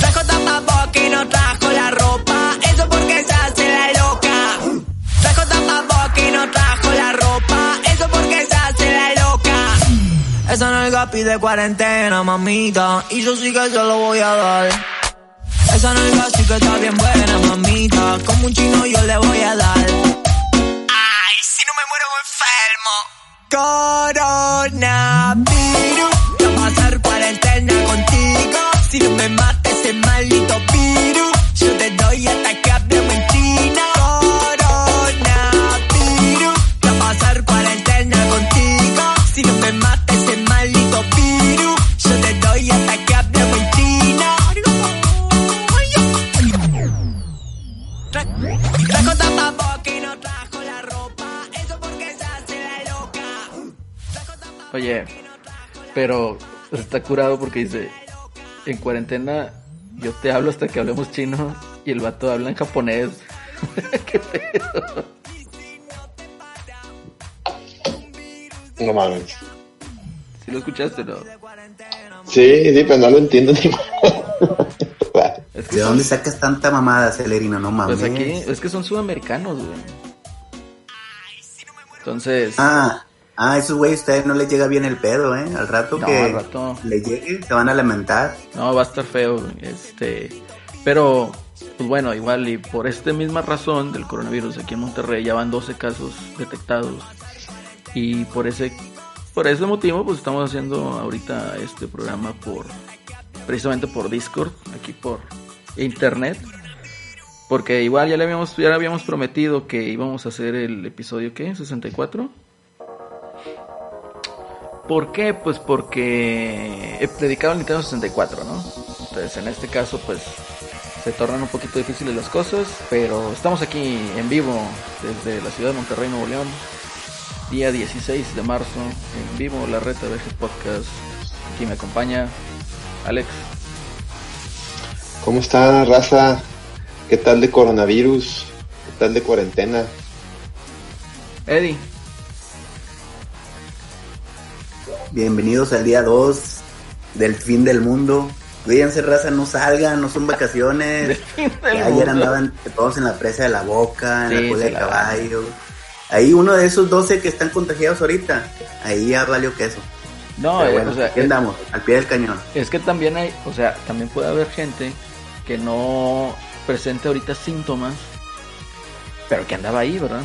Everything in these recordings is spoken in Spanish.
Trajo tapabocas y no trajo la ropa, eso porque se hace la loca. Trajo tapabocas y no trajo la ropa, eso porque se hace la loca. Esa nalga pide cuarentena, mamita, y yo sí que se lo voy a dar. Esa nalga sí que está bien buena, mamita, como un chino yo le voy a dar. Ay, si no me muero enfermo. Coronavirus, te voy a hacer cuarentena contigo. Si no me mata Oye, pero está curado porque dice, en cuarentena yo te hablo hasta que hablemos chino y el vato habla en japonés. ¿Qué pedo? No mames. ¿Sí lo escuchaste no? Sí, sí, pero no lo entiendo ni. Es que ¿De son, dónde sacas tanta mamada, Celerino? No mames. pues aquí, es que son sudamericanos, güey. Entonces, Ah, ah, esos güeyes, ustedes no les llega bien el pedo, ¿eh? Al rato No, que al rato. le llegue, se van a lamentar. no, va a estar feo, este, pero, pues bueno, igual y por esta misma razón del coronavirus aquí en Monterrey ya van 12 casos detectados y por ese, por ese motivo pues estamos haciendo ahorita este programa por, precisamente por Discord, aquí por internet, porque igual ya le habíamos, ya le habíamos prometido que íbamos a hacer el episodio, ¿qué? 64. ¿Por qué? Pues porque he predicado el Nintendo 64, ¿no? Entonces en este caso pues se tornan un poquito difíciles las cosas, pero estamos aquí en vivo desde la ciudad de Monterrey, Nuevo León, día 16 de marzo, en vivo la Reta Vejes Podcast. Aquí me acompaña Alex. ¿Cómo está, raza? ¿Qué tal de coronavirus? ¿Qué tal de cuarentena? Eddie. Bienvenidos al día 2 del fin del mundo. Cuídense, raza, no salgan, no son vacaciones. Ayer andaban todos en la presa de la boca, en Sí, la cola de la caballo. Ahí uno de esos 12 que están contagiados ahorita, ahí ya valió queso. No, Pero eh, bueno, o sea, aquí es- andamos, al pie del cañón. Es que también hay, o sea, también puede haber gente que no presente ahorita síntomas, pero que andaba ahí, ¿verdad?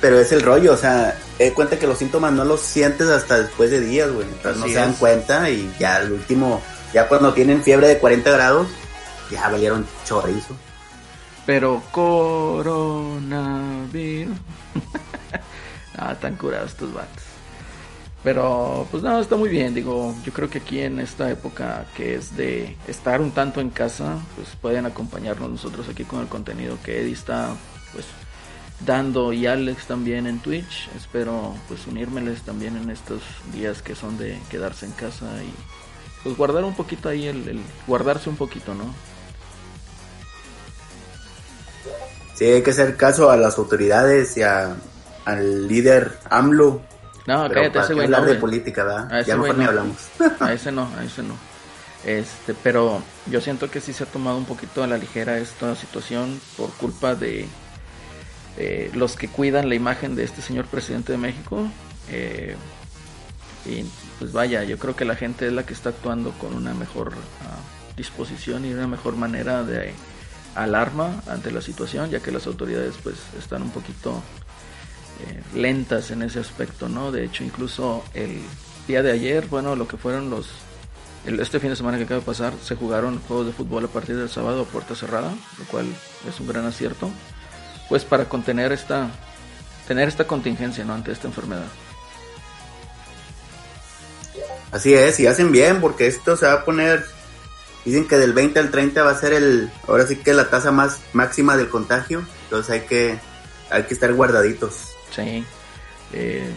Pero es el rollo, o sea, he cuenta que los síntomas no los sientes hasta después de días, güey. Entonces no se dan cuenta y ya al último, ya cuando tienen fiebre de 40 grados, ya valieron chorizo. Pero coronavirus. ah, tan curados estos vatos. Pero, pues no, está muy bien. Digo, yo creo que aquí en esta época que es de estar un tanto en casa, pues pueden acompañarnos nosotros aquí con el contenido que Eddie está, pues, dando y Alex también en Twitch. Espero, pues, unírmeles también en estos días que son de quedarse en casa y, pues, guardar un poquito ahí el, el guardarse un poquito, ¿no? Sí, hay que hacer caso a las autoridades y a, al líder AMLO. No, Pero cállate, ¿para ese güey hablar no, de güey. política, ¿verdad? Ya mejor ni no. hablamos. A ese no, a ese no. Este, pero yo siento que sí se ha tomado un poquito a la ligera esta situación por culpa de eh, los que cuidan la imagen de este señor presidente de México. Eh, y pues vaya, yo creo que la gente es la que está actuando con una mejor ah, disposición y una mejor manera de alarma ante la situación, ya que las autoridades pues están un poquito eh, lentas en ese aspecto, ¿no? De hecho, incluso el día de ayer, bueno, lo que fueron los... este fin de semana que acaba de pasar, se jugaron juegos de fútbol a partir del sábado a puerta cerrada, lo cual es un gran acierto, pues para contener esta... tener esta contingencia, ¿no? Ante esta enfermedad. Así es, y hacen bien, porque esto se va a poner. Dicen que del 20 al 30 va a ser el. Ahora sí que la tasa más máxima del contagio. Entonces hay que, hay que estar guardaditos. Sí. Eh,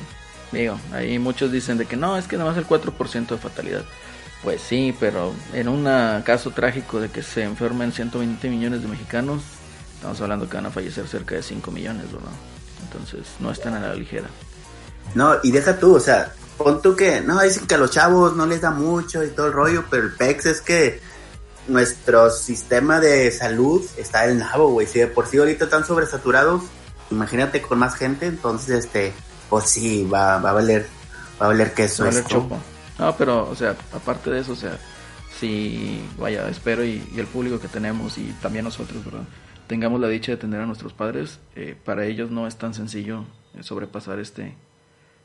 Digo, ahí muchos dicen de que no, es que nada más el 4% de fatalidad. Pues sí, pero en un caso trágico de que se enfermen 120 millones de mexicanos, estamos hablando que van a fallecer cerca de 5 millones, ¿verdad? Entonces no están a la ligera. No, y deja tú, o sea, pon tú que, no, dicen que a los chavos no les da mucho y todo el rollo, pero el PEX es que nuestro sistema de salud está el nabo, güey. Si de por sí ahorita están sobresaturados, imagínate con más gente, entonces, este, pues sí, va, va a valer, va a valer queso Va a valer chopo. No, pero, o sea, aparte de eso, o sea, si, vaya, espero y, y el público que tenemos y también nosotros, ¿verdad? Tengamos la dicha de tener a nuestros padres, eh, para ellos no es tan sencillo eh, sobrepasar este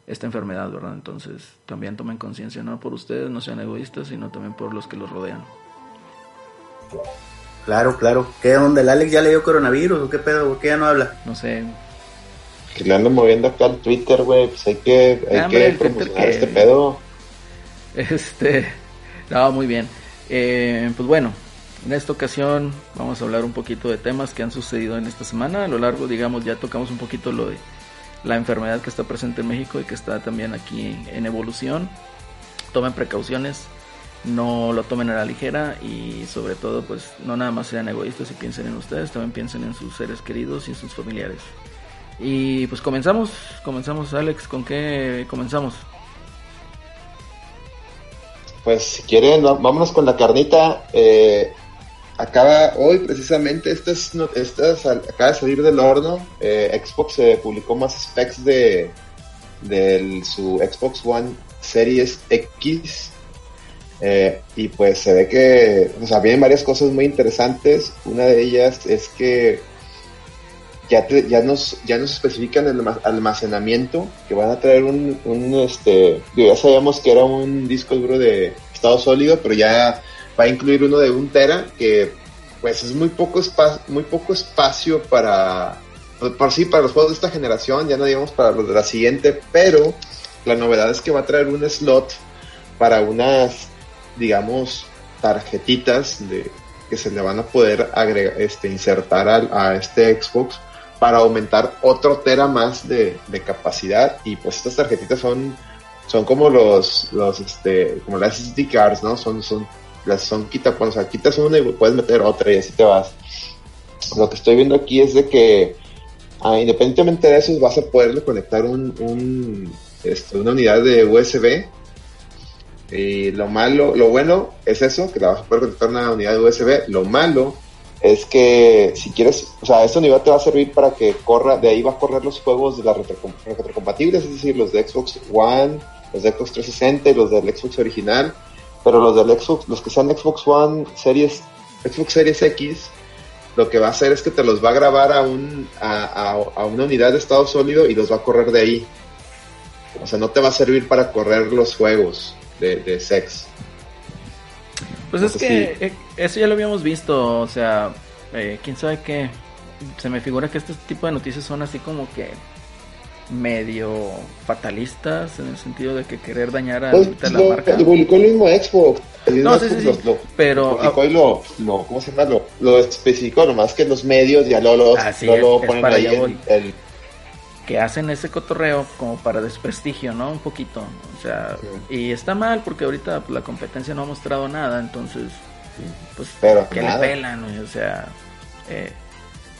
esta enfermedad, ¿verdad? Entonces, también tomen conciencia, no por ustedes, no sean egoístas, sino también por los que los rodean. Claro, claro. ¿Qué onda? ¿El Alex ya le dio coronavirus o qué pedo? ¿Por qué ya no habla? No sé, Que le ando moviendo acá al Twitter, güey. Pues hay que, hay Ah, que promocionar que- este pedo. Este, no, muy bien. Eh, pues bueno, en esta ocasión vamos a hablar un poquito de temas que han sucedido en esta semana. A lo largo, digamos, ya tocamos un poquito lo de la enfermedad que está presente en México y que está también aquí en evolución. Tomen precauciones, no lo tomen a la ligera y sobre todo, pues no nada más sean egoístas y piensen en ustedes, también piensen en sus seres queridos y en sus familiares. Y pues comenzamos, comenzamos Alex, ¿con qué comenzamos? Pues si quieren, vámonos con la carnita. Eh, acaba hoy precisamente, estas, estas acaba de salir del horno. Eh, Xbox eh, publicó más specs de, del su Xbox One Series X. Eh, y pues se ve que, o sea, vienen varias cosas muy interesantes. Una de ellas es que ya, te- ya nos ya nos especifican el alma- almacenamiento que van a traer un, un este ya sabíamos que era un disco duro de estado sólido pero ya va a incluir uno de un tera que pues es muy poco espacio muy poco espacio para por, por sí para los juegos de esta generación ya no digamos para los de la siguiente pero la novedad es que va a traer un slot para unas digamos tarjetitas de que se le van a poder agregar, este, insertar al- a este Xbox para aumentar otro tera más de, de capacidad. Y pues estas tarjetitas son son como los los este como las SD cards no son son las son quita o sea quitas una y puedes meter otra y así te vas. Lo que estoy viendo aquí es de que ah, independientemente de eso vas a poderle conectar un, este, una unidad de USB y lo malo lo bueno es eso que la vas a poder conectar una unidad de USB lo malo es que si quieres, o sea, esta unidad te va a servir para que corra, de ahí va a correr los juegos de las retrocom- retrocompatibles, es decir, los de Xbox One, los de Xbox 360 y los del Xbox original, pero los del Xbox, los que sean Xbox One Series, Xbox Series X, lo que va a hacer es que te los va a grabar a, un, a, a- a una unidad de estado sólido y los va a correr de ahí. O sea, no te va a servir para correr los juegos de, de sex. Pues es que eh, eso ya lo habíamos visto, o sea, eh, quién sabe qué. Se me figura que este tipo de noticias son así como que medio fatalistas en el sentido de que querer dañar a, Pues, la lo, marca. lo publicó el mismo Xbox. El mismo No, sí, sí, Xbox sí, lo- lo- pero- publicó y lo, lo- ¿cómo se llama? Lo, lo especificó, nomás que los medios ya lo, lo, Así lo- es, lo ponen ahí el- que hacen ese cotorreo como para desprestigio, ¿no? Un poquito. O sea, y está mal porque ahorita pues, la competencia no ha mostrado nada, entonces, pues, Pero que nada. le pelan? O sea, eh,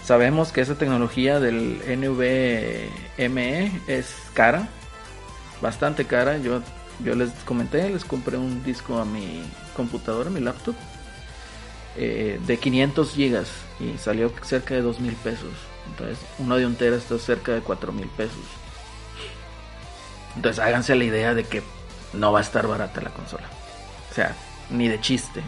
sabemos que esa tecnología del NVMe es cara, bastante cara. Yo, yo les comenté, les compré un disco a mi computadora, a mi laptop, eh, de 500 gigas y salió cerca de 2 mil pesos. Entonces, uno de un tera está cerca de 4 mil pesos. Entonces, háganse la idea de que no va a estar barata la consola. O sea, ni de chiste.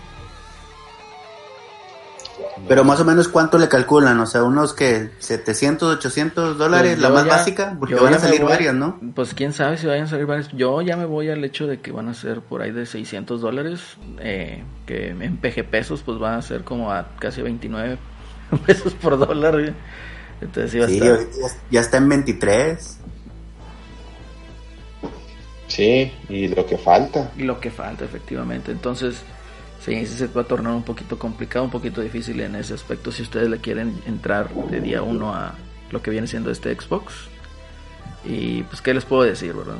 Pero más o menos cuánto le calculan, o sea, unos que 700, 800 dólares, Pues la más ya- básica, porque van a salir voy- varias, ¿no? Pues quién sabe si vayan a salir varias. Yo ya me voy al hecho de que van a ser por ahí de 600 dólares, eh, que en PG pesos pues van a ser como a casi 29 pesos por dólar. Entonces sí a estar. ya está en 23. Sí, y lo que falta. Y lo que falta, efectivamente. Entonces, sí, se va a tornar un poquito complicado, un poquito difícil en ese aspecto si ustedes le quieren entrar de día uno a lo que viene siendo este Xbox. Y pues, ¿qué les puedo decir, verdad?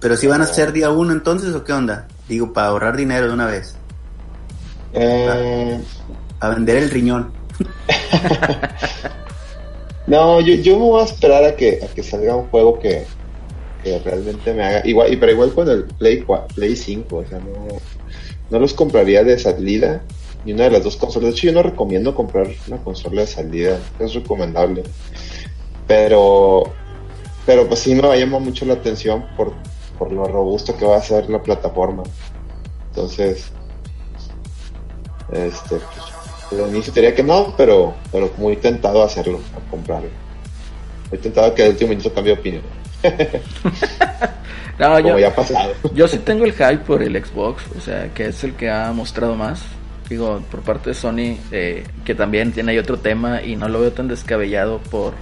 Pero si van a ser día uno entonces o qué onda? Digo, para ahorrar dinero de una vez. Eh. A, vender el riñón. no, yo, yo me voy a esperar a que, a que salga un juego que, que realmente me haga. Igual, y pero igual con el Play, 4, Play 5, o sea, no, no los compraría de salida. Ni una de las dos consolas. De hecho, yo no recomiendo comprar una consola de salida. Es recomendable. Pero, pero pues sí me va a llamar mucho la atención por, por lo robusto que va a ser la plataforma. Entonces, este, pues, al inicio diría que no, pero, pero muy tentado hacerlo, a comprarlo. Muy tentado que al último minuto cambie de opinión. No, Como yo, ya ha pasado. yo sí tengo el hype por el Xbox, o sea, que es el que ha mostrado más. Digo, por parte de Sony, eh, que también tiene ahí otro tema y no lo veo tan descabellado por,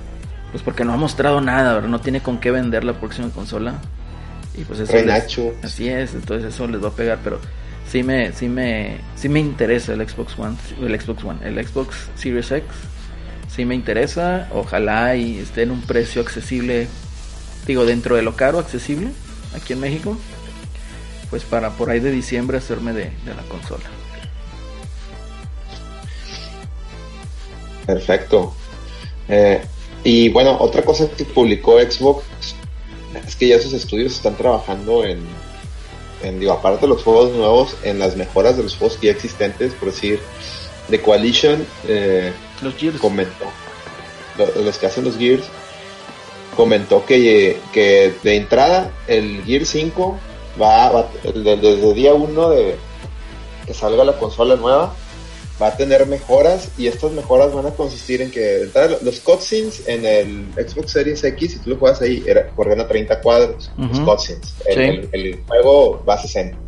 pues porque no ha mostrado nada, ¿verdad? no tiene con qué vender la próxima consola. Y pues eso les- así es, entonces eso les va a pegar, pero sí me, sí me, sí me interesa el Xbox One, el Xbox One, el Xbox Series X, sí me interesa, ojalá y esté en un precio accesible, digo dentro de lo caro accesible aquí en México, pues para por ahí de diciembre hacerme de, de la consola. Perfecto. Eh, y bueno, otra cosa que publicó Xbox es que ya sus estudios están trabajando en, en, digo, aparte de los juegos nuevos, en las mejoras de los juegos ya existentes, por decir, The Coalition eh, Los Gears. comentó, lo- los que hacen los Gears, comentó que, que de entrada el Gear 5 va, va- desde día 1 de que salga la consola nueva va a tener mejoras y estas mejoras van a consistir en que de entrada los cutscenes en el Xbox Series X si tú lo juegas ahí era, corren a 30 cuadros los cutscenes el, Sí. el- el juego va a 60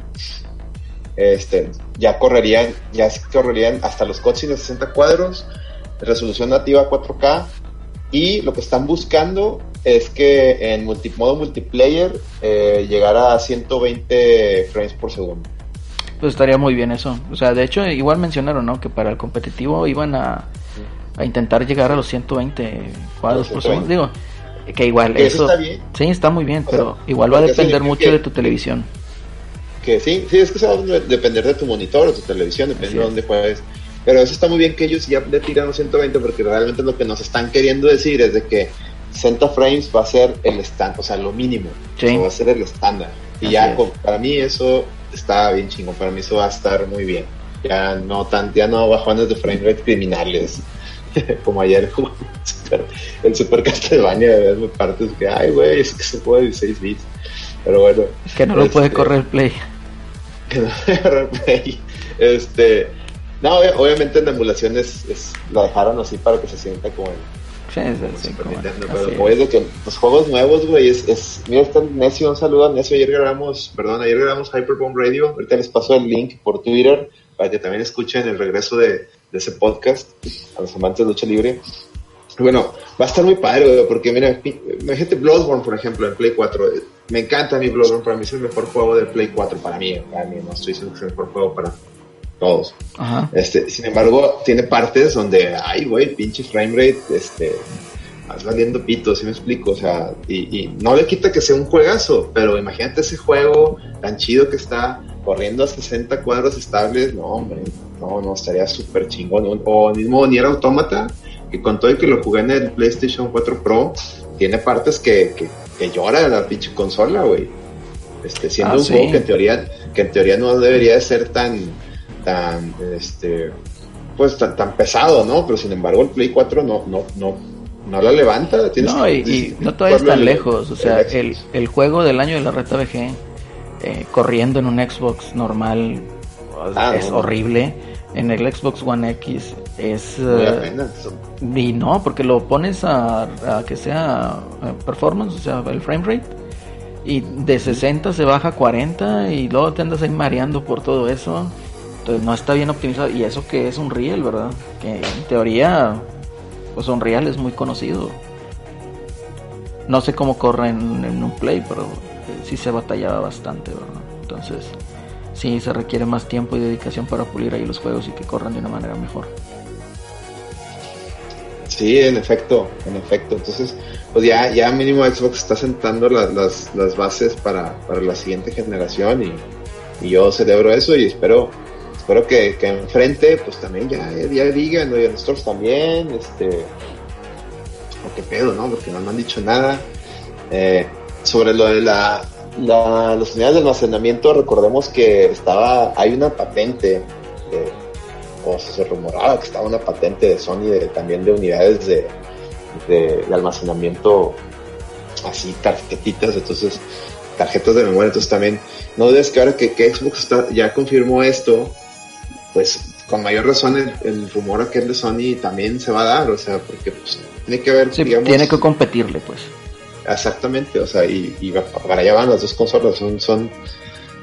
este ya correrían ya correrían hasta los cutscenes de 60 cuadros resolución nativa 4K y lo que están buscando es que en multi- modo multiplayer eh, llegara a 120 frames por segundo. Pues estaría muy bien eso. O sea, de hecho, igual mencionaron, ¿no? Que para el competitivo iban a, a intentar llegar a los 120 cuadros por 120. segundo. Digo, que igual Que eso eso... está bien. Sí, está muy bien, O pero sea, igual va a depender mucho que- de tu televisión. Que sí, sí, es que eso va a de- depender de tu monitor o tu televisión, depende de dónde juegues. Pero eso está muy bien que ellos ya le tiran los 120 porque realmente lo que nos están queriendo decir es de que 60 frames va a ser el estándar, o sea, lo mínimo. Sí. O sea, va a ser el estándar. Y Así ya es. para mí eso está bien chingo, para mí eso va a estar muy bien. Ya no tan, ya no bajones de frame rate criminales. Como ayer el Super Castlevania de verme partes que, ay, güey, es que se puede 16 bits. Pero bueno. Que no lo puede este, correr Play. que no agarre Play. Este, no, obvia- obviamente en emulación es, es- lo dejaron así para que se sienta como el Sí, sí, sí, Super como- Nintendo, así pero es. como es de que los juegos nuevos, güey, es, es, mira, está Necio, un saludo a Necio, ayer grabamos, perdón, ayer grabamos Hyperbomb Radio, ahorita les paso el link por Twitter para que también escuchen el regreso de, de ese podcast a los amantes de lucha libre. Bueno, va a estar muy padre, güey, porque mira, imagínate Bloodborne, por ejemplo, en Play 4. eh, Me encanta mi Bloodborne, para mí es el mejor juego de Play 4, para mí, para mí, no estoy diciendo que es el mejor juego para todos. Ajá. Este, sin embargo, tiene partes donde, ay, güey, pinche frame rate, este, vas valiendo pito, si me explico? O sea, y, y no le quita que sea un juegazo, pero imagínate ese juego tan chido que está corriendo a 60 cuadros estables, no, hombre, no, no, estaría súper chingón. O, mismo Nier Automata, que con todo y que lo jugué en el PlayStation 4 Pro, tiene partes que, que, que llora la pinche consola, güey. Este, siendo Ah, un sí. juego que en teoría, que en teoría no debería de ser tan, tan, este, pues tan, tan pesado, ¿no? Pero sin embargo el Play 4 no, no, no, no la levanta. Tienes No, que- y, no vayas jugarlo tan lejos. O sea, el, el juego del año de la reta VG eh, corriendo en un Xbox normal Ah, es no, horrible. En el Xbox One X es. Pena. y no, porque lo pones a, a que sea eh, performance, o sea, el frame rate. Y de 60 se baja a 40 y luego te andas ahí mareando por todo eso. Entonces no está bien optimizado. Y eso que es un Real, ¿verdad? Que en teoría, pues un Real es muy conocido. No sé cómo corre en, en un Play, pero eh, sí se batallaba bastante, ¿verdad? Entonces, sí se requiere más tiempo y dedicación para pulir ahí los juegos y que corran de una manera mejor. Sí, en efecto, en efecto. Entonces, pues ya, ya mínimo Xbox está sentando las, las, las bases para, para la siguiente generación y, y yo celebro eso y espero espero que, que enfrente pues también ya, ya digan, oye, nosotros también, este, o qué pedo, ¿no? Porque no me han dicho nada. Eh, sobre lo de la, la, las unidades de almacenamiento, recordemos que estaba, hay una patente, o se rumoraba que estaba una patente de Sony de, también de unidades de, de, de almacenamiento así tarjetitas, entonces tarjetas de memoria, entonces también no dudes que ahora que, que Xbox está, ya confirmó esto, pues con mayor razón el, el, rumor aquel de Sony también se va a dar, o sea, porque pues, tiene que haber, Sí, digamos, tiene que competirle, pues. exactamente, o sea, y, para allá van las dos consolas, son, son,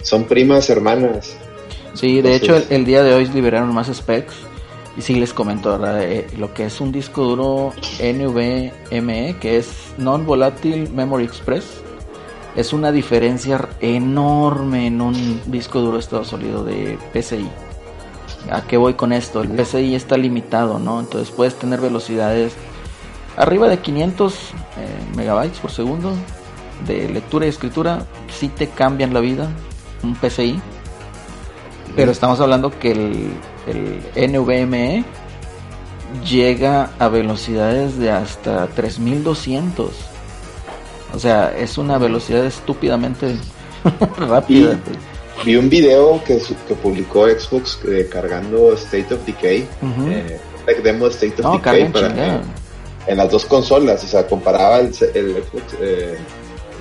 son primas hermanas. Sí, de Entonces- hecho el, el día de hoy liberaron más specs y sí les comento. Eh, lo que es un disco duro NVMe que es Non-Volatile Memory Express es una diferencia enorme en un disco duro estado sólido de PCI. ¿A qué voy con esto? El PCI está limitado, ¿no? Entonces puedes tener velocidades arriba de 500 eh, megabytes por segundo de lectura y escritura. Sí te cambian la vida un PCI. Pero estamos hablando que el, el NVMe llega a velocidades de hasta 3200. O sea, es una velocidad estúpidamente rápida. Y- Vi un video que, que publicó Xbox eh, cargando State of Decay, eh, un demo de State of Decay para, en las dos consolas, o sea, comparaba el, el Xbox eh,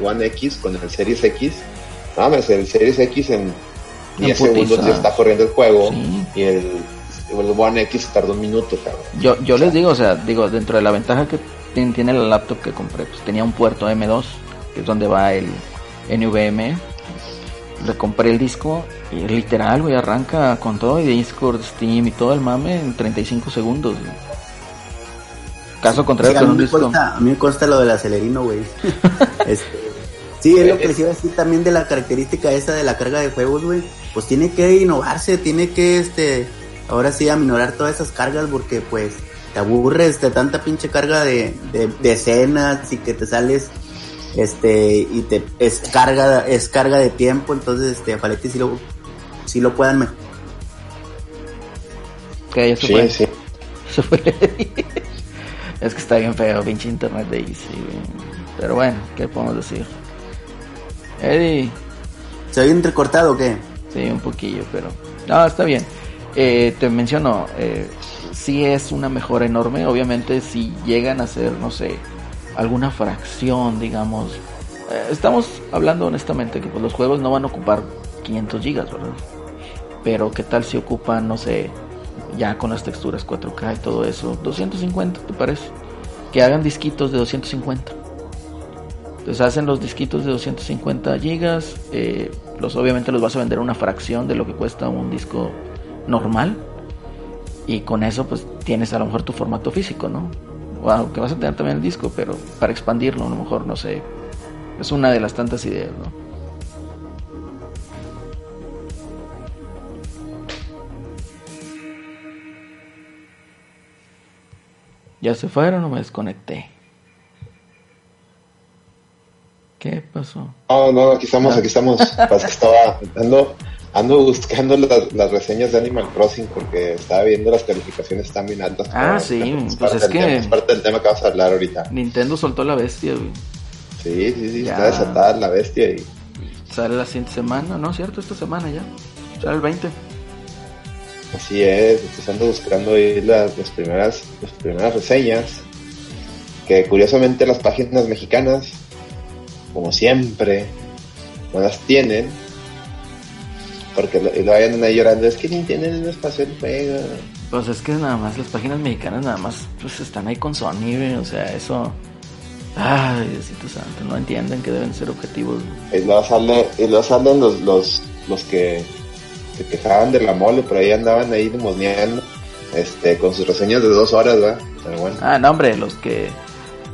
One X con el Series X. Mames, el Series X en 10 putiza. segundos ya está corriendo el juego Sí. y el, el One X tardó un minuto, cabrón. Yo, yo les digo, o sea, digo, dentro de la ventaja que tien- tiene la laptop que compré, pues tenía un puerto M2, que es donde va el NVMe. Le compré el disco y literal, güey, arranca con todo y Discord, Steam y todo el mame en 35 segundos. güey. Caso contrario Sí, a, con mí un me disco. consta, a mí me consta lo del acelerino, güey. Este, sí, es lo que les iba a decir también de la característica esa de la carga de juegos, güey. Pues tiene que innovarse, tiene que, este, ahora sí, aminorar todas esas cargas porque, pues, te aburres de tanta pinche carga de, de, de escenas y que te sales, este, y te es carga, es carga de tiempo, entonces, este, ojalá que sí lo, sí lo puedan ya se Sí, fue. sí. Se fue. es que está bien feo, pinche internet de Easy. Pero bueno, ¿qué podemos decir? Eddie, ¿Se oye entrecortado o qué? sí, un poquillo, pero. No, está bien. Eh, te menciono, eh, sí es una mejora enorme. Obviamente, si llegan a ser, no sé, alguna fracción, digamos. eh, estamos hablando honestamente que pues, los juegos no van a ocupar 500 gigas, ¿verdad? Pero, ¿qué tal si ocupan, no sé, ya con las texturas 4K y todo eso, 250, ¿te parece? Que hagan disquitos de 250. Entonces hacen los disquitos de 250 gigas, eh, los obviamente los vas a vender una fracción de lo que cuesta un disco normal y con eso pues tienes a lo mejor tu formato físico, ¿no? Aunque vas a tener también el disco, pero para expandirlo a lo mejor no sé, es una de las tantas ideas, ¿no? ¿Ya se fueron o me desconecté? ¿Qué pasó? No, no, aquí estamos, Ah. aquí estamos. Pasa que estaba ando, ando buscando las, las reseñas de Animal Crossing porque estaba viendo las calificaciones están bien altas. Ah, sí, es pues parte es del que- tema, es parte del tema que vamos a hablar ahorita. Nintendo soltó la bestia, güey. Sí, sí, sí, Ya. está desatada la bestia y Sale la siguiente semana, ¿no? ¿Cierto? Esta semana ya. Sale el 20. así es. Entonces ando buscando ahí las, las primeras, las primeras reseñas que curiosamente las páginas mexicanas, como siempre, no las tienen. Porque lo, lo vayan ahí llorando, es que Nintendo no nos pasó el juego. Pues es que nada más las páginas mexicanas nada más pues están ahí con Sony, güey. O sea, eso... Ay, Diosito Santo, no entienden que deben ser objetivos. güey. Y luego, sale, y luego salen los, los, los que se quejaban de la mole, pero ahí andaban ahí demoniando, este, con sus reseñas de dos horas, ¿verdad? Pero bueno, Ah, no, hombre, los que...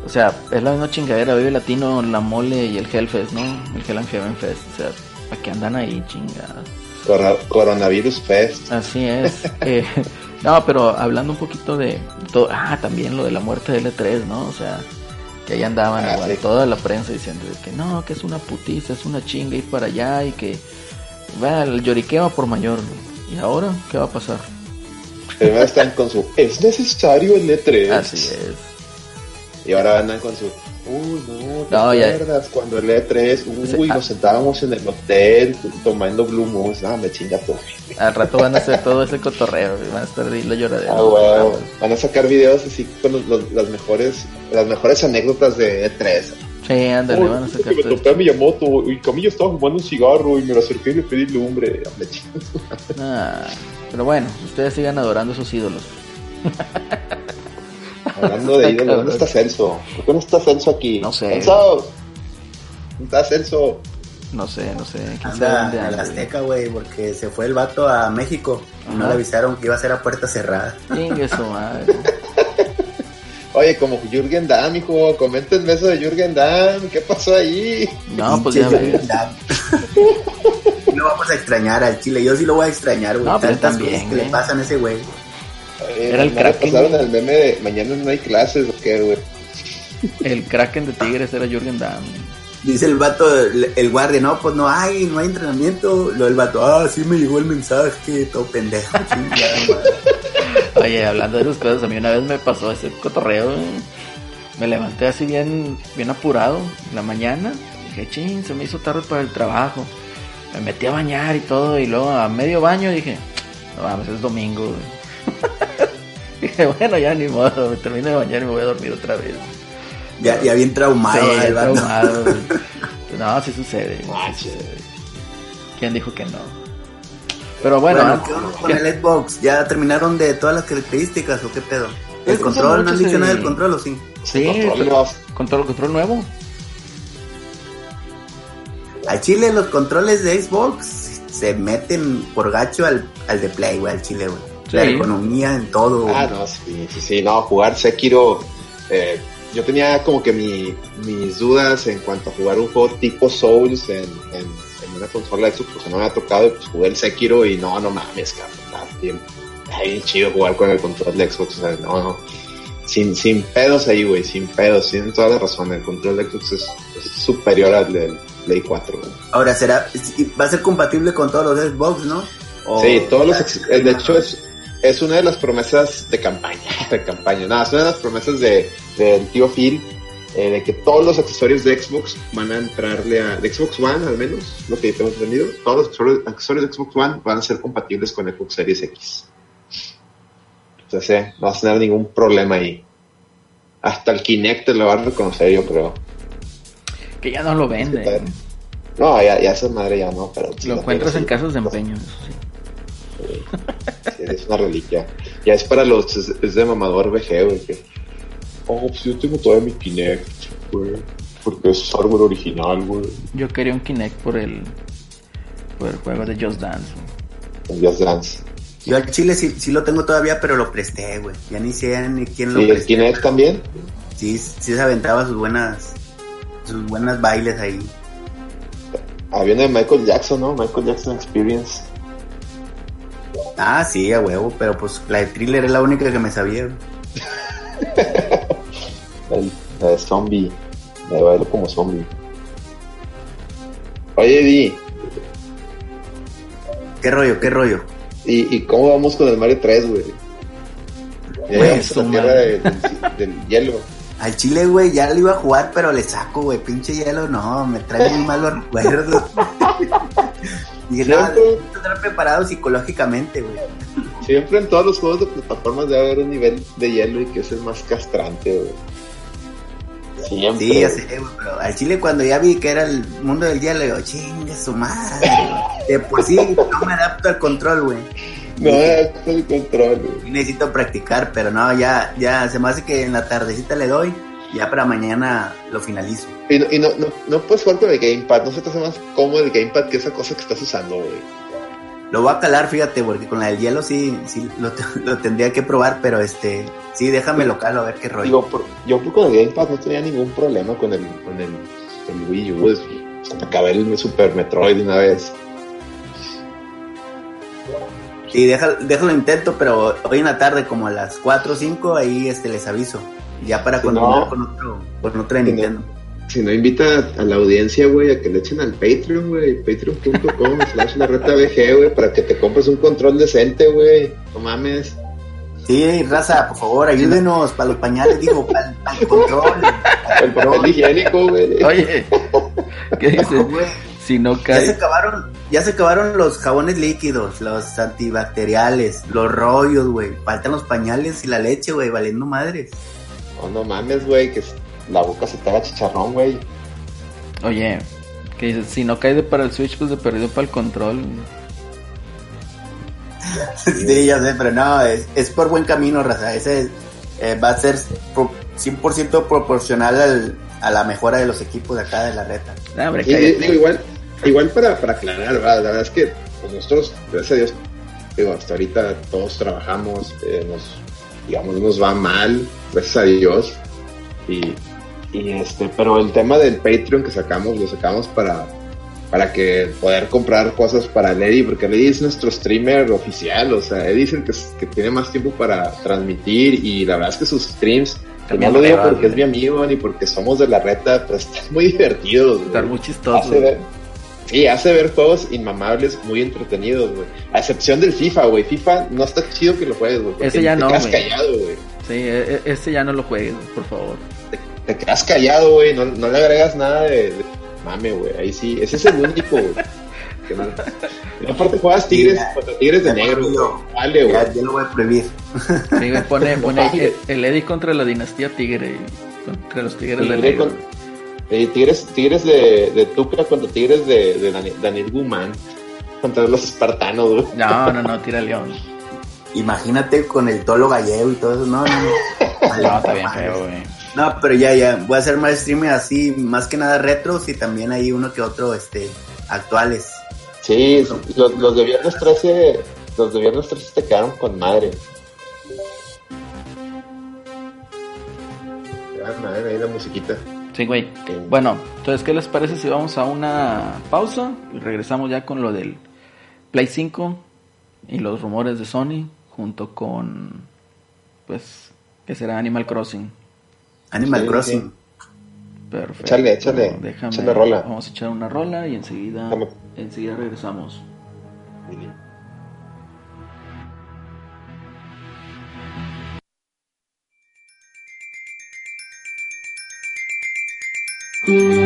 O sea, es la misma chingadera, Vive Latino, la mole y el Hellfest, ¿no? El Hell and Heaven Fest. O sea, ¿para qué andan ahí chingadas? Corona- Coronavirus Fest. Así es. Eh, No, pero hablando un poquito de todo, ah, también lo de la muerte de L3, ¿no? O sea, que ahí andaban Ah, igual, sí. toda la prensa diciendo que no, que es una putiza, es una chinga ir para allá y que va el lloriqueo por mayor. ¿Y ahora qué va a pasar? Primero están con su es necesario el E3. Así es. Y ahora andan con su uy no, ¿te No, ya- acuerdas cuando el E3? Uy, Sí, ah. nos sentábamos en el hotel tomando Blue. Ah, me chinga todo. Al rato van a hacer todo ese cotorreo, van a estar ahí la lloradera. Ah. Van a sacar videos así con los- los- las mejores las mejores anécdotas de E3. Sí, ándale, van a sacar me todo topé a Miyamoto y Camilla estaba fumando un cigarro y me lo acerqué y le pedí lumbre. Me chinga. Ah, pero bueno, ustedes sigan adorando a sus ídolos. Hablando de ídolos, ¿dónde está Celso? ¿Por qué no está Celso aquí? No sé. Celso. ¿Dónde está Celso? No sé, no sé. quién sabe Anda dónde en anda, la. Azteca, güey, porque se fue el vato a México y no Ajá. le avisaron que iba a ser a puerta cerrada. Chingue su madre. Oye, como Jürgen Damm, hijo, coméntenme eso de Jürgen Damm, ¿qué pasó ahí? No, pues ya ves. Jürgen Damm. lo vamos a extrañar al Chile. Yo sí lo voy a extrañar, güey. No, pero Tantas también, cosas que le güey. pasan a ese güey. Oye, Era el ¿no le Kraken. pasaron el meme de mañana no hay clases o qué, güey? El Kraken de Tigres era Jürgen Damm. Dice el vato, el, el guardia, no, pues no hay, no hay entrenamiento. Lo del vato, ah, sí me llegó el mensaje, todo pendejo. Oye, hablando de esas cosas, a mí una vez me pasó ese cotorreo. güey. Me levanté así bien, bien apurado en la mañana. Dije, ching, se me hizo tarde para el trabajo. Me metí a bañar y todo. Y luego a medio baño dije, no mames, es domingo. güey". Dije, bueno, ya ni modo. Me termino de bañar y me voy a dormir otra vez. ya, ya bien traumado Sí, el vato. traumado. No, sí sucede. sí sucede. ¿Quién dijo que no? Pero bueno, Bueno, ¿qué onda con el Xbox? ¿Ya terminaron de todas las características o qué pedo? ¿El control? ¿No han dicho el- nada del control o sí? sí, Control, control, control nuevo. Al Chile los controles de Xbox se meten por gacho al, al de Play, güey, al Chile, güey. La economía en todo. Ah, no, sí, sí, sí, no, jugar Sekiro. eh, yo tenía como que mi, mis dudas en cuanto a jugar un juego tipo Souls en, en, en una consola de Xbox, porque no me había tocado, y pues jugué el Sekiro y no, no mames, cabrón, está bien, bien chido jugar con el control de Xbox, o sea, no, no, sin, sin pedos ahí, güey, sin pedos, tienen toda la razón, el control de Xbox es, es superior al del Play 4, güey. Ahora, será, va a ser compatible con todos los Xbox, ¿no? O- Sí, todos los de hecho es, es una de las promesas de campaña, de campaña, nada, es una de las promesas de del tío Phil eh, de que todos los accesorios de Xbox van a entrarle a de Xbox One al menos, lo que tengo entendido, todos los accesorios, accesorios de Xbox One van a ser compatibles con Xbox Series X. Entonces, eh, no vas a tener ningún problema ahí. Hasta el Kinect te lo van a reconocer, yo creo. Que ya no lo venden. No, ya, ya esa madre ya no, pero Lo encuentras en casas de empeño, eso sí. Sí, es una reliquia. Ya es para los. Es, es de mamador VG, güey. Que, oh, pues yo tengo todavía mi Kinect, güey. Porque es hardware original, güey. Yo quería un Kinect por el por el juego de Just Dance. güey. El Just Dance. Yo al Chile sí, sí lo tengo todavía, pero lo presté, güey. Ya ni sé ni quién lo ¿Y el presté. Kinect también? Sí, sí se aventaba sus buenas, sus buenas bailes ahí. Había uno de Michael Jackson, ¿no? Michael Jackson Experience. Ah, sí, a huevo, pero pues la de thriller es la única que me sabía. El, la de zombie. La de bailo como zombie. Oye, Di. ¿Qué rollo, qué rollo? ¿Y, y cómo vamos con el Mario 3, güey? Ya a su la tierra del- del hielo. Al Chile, güey, ya lo iba a jugar, pero le saco, güey. Pinche hielo, no, me trae muy malos recuerdos. Dije, no, Siempre. necesito estar preparado psicológicamente, güey. Siempre en todos los juegos de plataformas debe haber un nivel de hielo y que es el más castrante, güey. Siempre. Sí, ya sé, güey, pero al Chile cuando ya vi que era el mundo del hielo, digo, chingue su madre. güey. De por sí no me adapto al control, güey. No, es el control, güey. Necesito practicar, pero no, ya, ya, se me hace que en la tardecita le doy, ya para mañana lo finalizo. Y, no, y no, no, no puedes jugar con el Gamepad, no se te hace más cómodo el Gamepad que esa cosa que estás usando, güey. Lo voy a calar, fíjate, porque con la del hielo sí, sí lo, te- lo tendría que probar, pero este, sí, déjame lo calo a ver qué rollo. Digo, por- yo con el Gamepad no tenía ningún problema con el, con el, el Wii U. acabé el Super Metroid una vez. Y deja, déjalo intento, pero hoy en la tarde, como a las 4 o 5, ahí este, les aviso. Ya para Si continuar no- con otro, con otro de Si no- Nintendo. Si no, invita a la audiencia, güey, a que le echen al Patreon, güey. Patreon.com slash la reta VG, güey, para que te compres un control decente, güey. No mames. Sí, raza, por favor, ayúdenos para los pañales, digo, para el control. pa'l El papel control. higiénico, güey. Oye, ¿qué dices? Güey, Si no Ya se cae. acabaron, ya se acabaron los jabones líquidos, los antibacteriales, los rollos, güey. Faltan los pañales y la leche, güey, valiendo madres. No, no mames, güey, que la boca se te haga chicharrón, güey. Oye, ¿qué dices? Si no cae de para el Switch, pues de perdido para el control. Sí, ya sé, pero no, es, es por buen camino, raza. Ese eh, va a ser pro- 100% proporcional al, a la mejora de los equipos de acá de la reta. Ah, hombre, Y, cállate. digo, igual, igual para, para aclarar, ¿verdad? la verdad es que pues, nosotros, gracias a Dios, digo, hasta ahorita todos trabajamos, eh, nos, digamos, nos va mal, gracias a Dios. Y, y este, pero el tema del Patreon que sacamos, lo sacamos para, para que poder comprar cosas para Eddie, porque Eddie es nuestro streamer oficial, o sea, Eddie es el que, que tiene más tiempo para transmitir y la verdad es que sus streams, no lo digo porque es mi amigo ni porque somos de la reta, pero están muy divertidos. Estar muy chistoso. Hace sí, hace ver juegos inmamables muy entretenidos, güey. A excepción del FIFA, güey. FIFA no está chido que lo juegues, güey. Ese ya te no, quedas güey. callado, güey. Sí, e- e- este ya no lo juegues, por favor. Te quedas callado, güey. No, no le agregas nada de, de mame, güey. Ahí sí. Ese es el único, güey. No- aparte juegas tigres contra tigres de negro, güey. yo- Vale, güey. Ya, ya lo voy a prohibir. Sí, güey, pone, pone el, el Eddie contra la dinastía Tigre. Contra los Tigres de Tigre Negro. con- eh, tigres tigres de, de Tuca contra tigres de, de Dani- Daniel Guzmán. Contra los espartanos, güey. No, no, no, tira León. Imagínate con el tolo gallego y todo eso. No, no, no. No, está bien feo, güey. No, pero ya, ya. Voy a hacer más streaming así, más que nada retros y también hay uno que otro, este, actuales. Sí, los, los de viernes 13, los de viernes 13 te quedaron con madre. Ah, madre, ahí la musiquita. Sí, güey. Bueno, entonces, ¿qué les parece si vamos a una pausa y regresamos ya con lo del Play 5 y los rumores de Sony junto con, pues, ¿qué será? Animal Crossing. Animal Sí, Crossing. Perfecto. Échale, échale, Déjame, échale rola. Vamos a echar una rola y enseguida, enseguida regresamos. Thank you.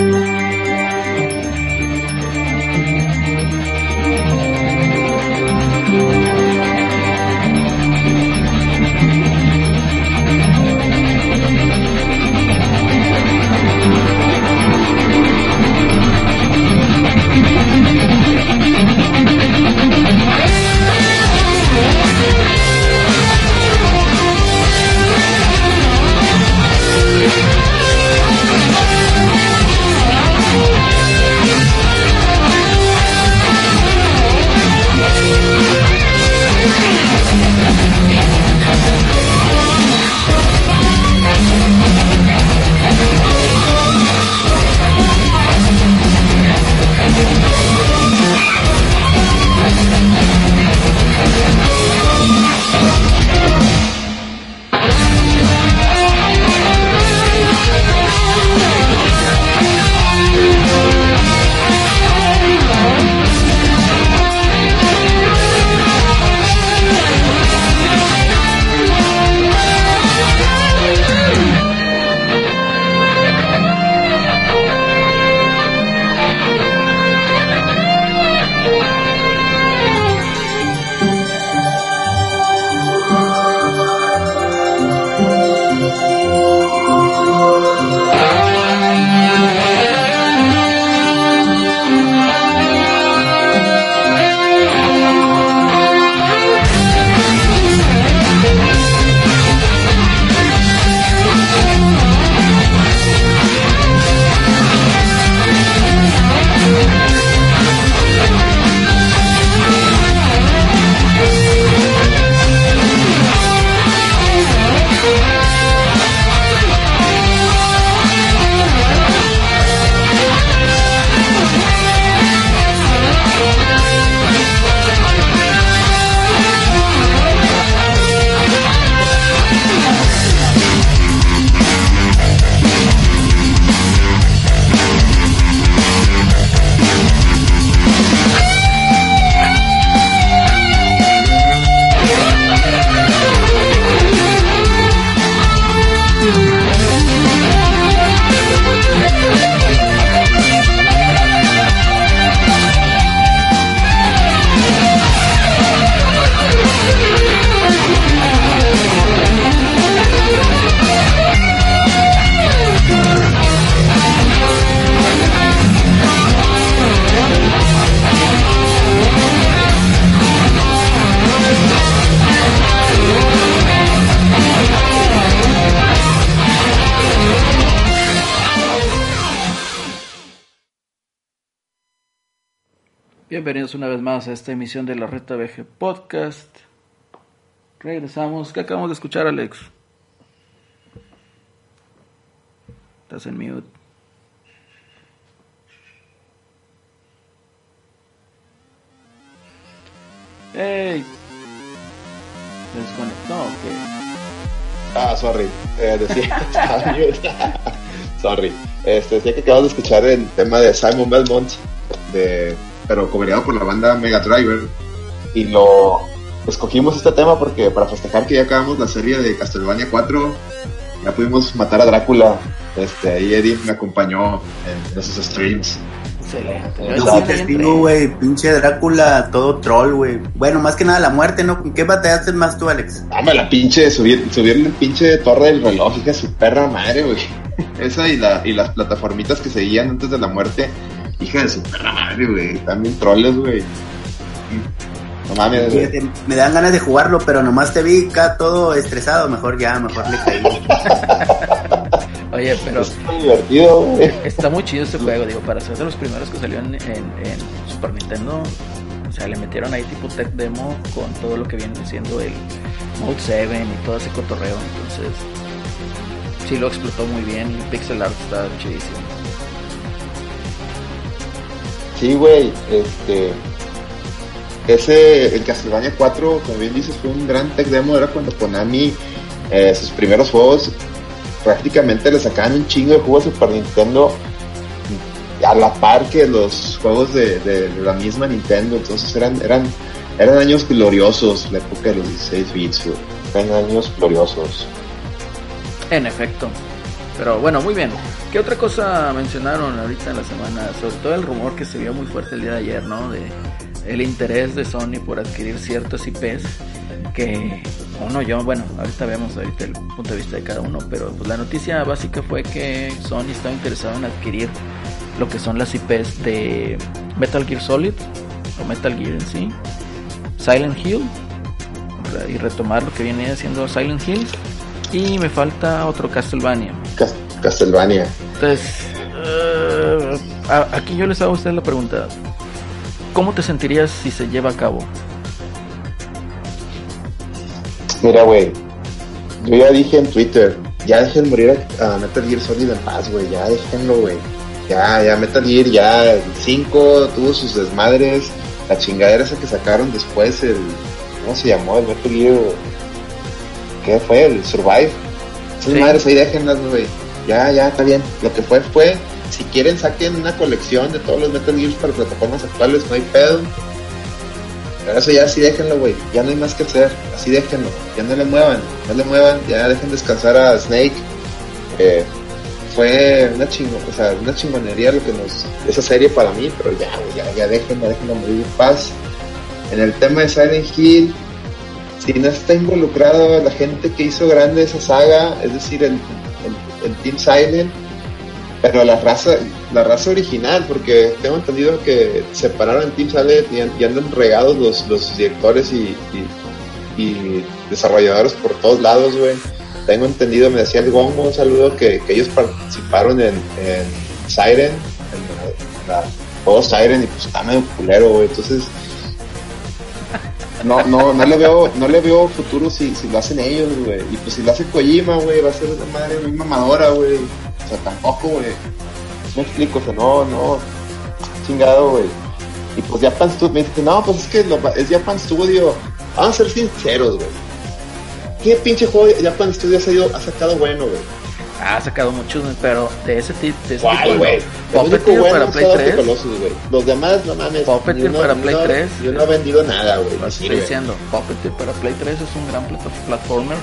Bienvenidos una vez más a esta emisión de la Reta VG Podcast. Regresamos. ¿Qué acabamos de escuchar, Alex? Estás en mute. ¡Ey! Se desconectó, ok. Ah, sorry. Eh, decía, mute. sorry. Este, decía que acabamos de escuchar el tema de Simon Belmont, de, pero cobreado por la banda Mega Driver. Y lo escogimos este tema porque para festejar que ya acabamos la serie de Castlevania 4, ya pudimos matar a Drácula. Este, ahí Eddie me acompañó en, esos streams. Excelente. No, Yo le testigo, güey, pinche Drácula, todo troll, güey. Bueno, más que nada la muerte, ¿no? ¿Con qué batallaste más tú, Alex? Dame la pinche, subir, subirle el pinche torre del reloj, hija su perra madre, güey. Esa y, la, y las plataformitas que seguían antes de la muerte, hija de su perra madre, güey. También troles, güey. No mames, güey. Fíjate, Me dan ganas de jugarlo, pero nomás te vi acá todo estresado, mejor ya, mejor le caí. Oye, pero Es muy divertido, güey. está muy chido este juego, digo, para ser de los primeros que salió en, en- en Super Nintendo. O sea, le metieron ahí tipo tech demo con todo lo que viene siendo el Mode 7 y todo ese cotorreo. Entonces, sí lo explotó muy bien. El pixel art está chidísimo. Sí, güey, este. Ese, el Castlevania 4, como bien dices, fue un gran tech demo. Era cuando Konami, eh, sus primeros juegos, prácticamente le sacaban un chingo de juegos Super Nintendo a la par que los juegos de, la misma Nintendo. Entonces eran, eran, eran años gloriosos, la época de los 16 bits. Eran años gloriosos. En efecto. Pero bueno, muy bien. ¿Qué otra cosa mencionaron ahorita en la semana? Sobre todo el rumor que se vio muy fuerte el día de ayer, ¿no? De el interés de Sony por adquirir ciertos IPs que uno yo, bueno, ahorita vemos ahorita el punto de vista de cada uno, pero pues la noticia básica fue que Sony estaba interesado en adquirir lo que son las IPs de Metal Gear Solid o Metal Gear en sí, Silent Hill y retomar lo que viene haciendo Silent Hills y me falta otro Castlevania. Cas- Castlevania. Entonces, eh, a- aquí yo les hago a ustedes la pregunta. ¿Cómo te sentirías si se lleva a cabo? Mira, güey. Yo ya dije en Twitter, ya dejen morir a, a Metal Gear Solid en paz, güey. Ya déjenlo, güey. Ya, ya Metal Gear, ya el 5 tuvo sus desmadres. La chingadera esa que sacaron después, el. ¿Cómo se llamó? El Metal Gear. ¿Qué fue? El Survive. Esas Sí. madres ahí déjenlas, güey. Ya, ya, está bien. Lo que fue, fue. Si quieren, saquen una colección de todos los Metal Gears para plataformas actuales, no hay pedo. Pero eso ya sí déjenlo, güey. Ya no hay más que hacer. Así déjenlo. Ya no le muevan. No le muevan. Ya dejen descansar a Snake. Eh, fue una chingo, o sea, una chingonería lo que nos. Esa serie para mí, pero ya, ya, ya déjenlo, déjenlo morir en paz. En el tema de Silent Hill, si no está involucrado la gente que hizo grande esa saga, es decir, el, el, Team Silent, pero la raza, la raza original, porque tengo entendido que separaron el Team Silent y, an- y andan regados los, los directores y, y- y desarrolladores por todos lados, güey. Tengo entendido, me decía el Gongo, un saludo, que, que ellos participaron en, en Siren, en la, la juego Siren, y pues está medio culero, güey. Entonces, no, no, no le veo, no le veo futuro si, si lo hacen ellos, güey. Y pues si lo hace Kojima, güey, va a ser una madre muy mamadora, güey. O sea, tampoco, güey. ¿Sí me explico, o sea, no, no, chingado, güey. Y pues Japan Studio, me dice, no, pues es que lo- es Japan Studio. Vamos a ser sinceros, güey. ¿Qué pinche juego Japan Studio ha, salido- ha sacado bueno, güey? Ha sacado muchos, pero de ese, ti- de ese ¿Cuál, tipo, güey? no. Puppeteer bueno para Play Shadow of the 3. Colossus, güey. Los demás, no mames. Puppeteer uno- para Play uno- 3. Yo no he vendido nada, güey. Lo no estoy diciendo, Puppeteer para Play 3 es un gran plat- platformer.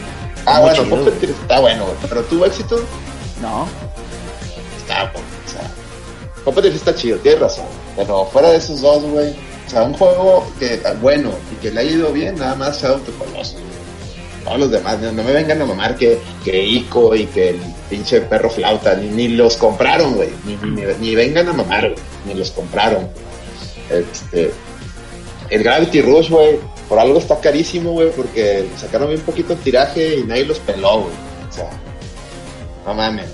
Ah, bueno, chido, Puppeteer está bueno, güey. Pero tuvo éxito, No, está. O sea, Puppeteer sí está chido, tienes razón. Pero fuera de esos dos, güey. O sea, un juego que ah, bueno y que le ha ido bien, nada más Shadow of the Colossus, güey. Todos los demás, no, me vengan a mamar que, que Ico y que el pinche perro flauta, ni, ni los compraron, güey. Ni, ni, ni vengan a mamar, güey. Ni los compraron. Este, el Gravity Rush, güey, por algo está carísimo, güey, porque sacaron bien poquito el tiraje y nadie los peló, güey. O sea, no mames.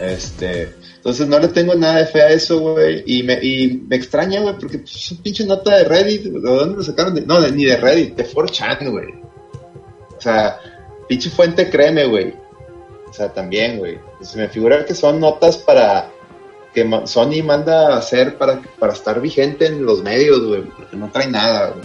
Este, entonces no le tengo nada de fe a eso, güey. Y me, y me extraña, güey, porque pues, es un pinche nota de Reddit. ¿De dónde lo sacaron? De- no, de- ni de Reddit, de 4chan, güey. O sea, pinche fuente créeme, güey. O sea, también, güey. Se me figura que son notas para que Sony manda a hacer para, para estar vigente en los medios, güey. Porque no trae nada, güey.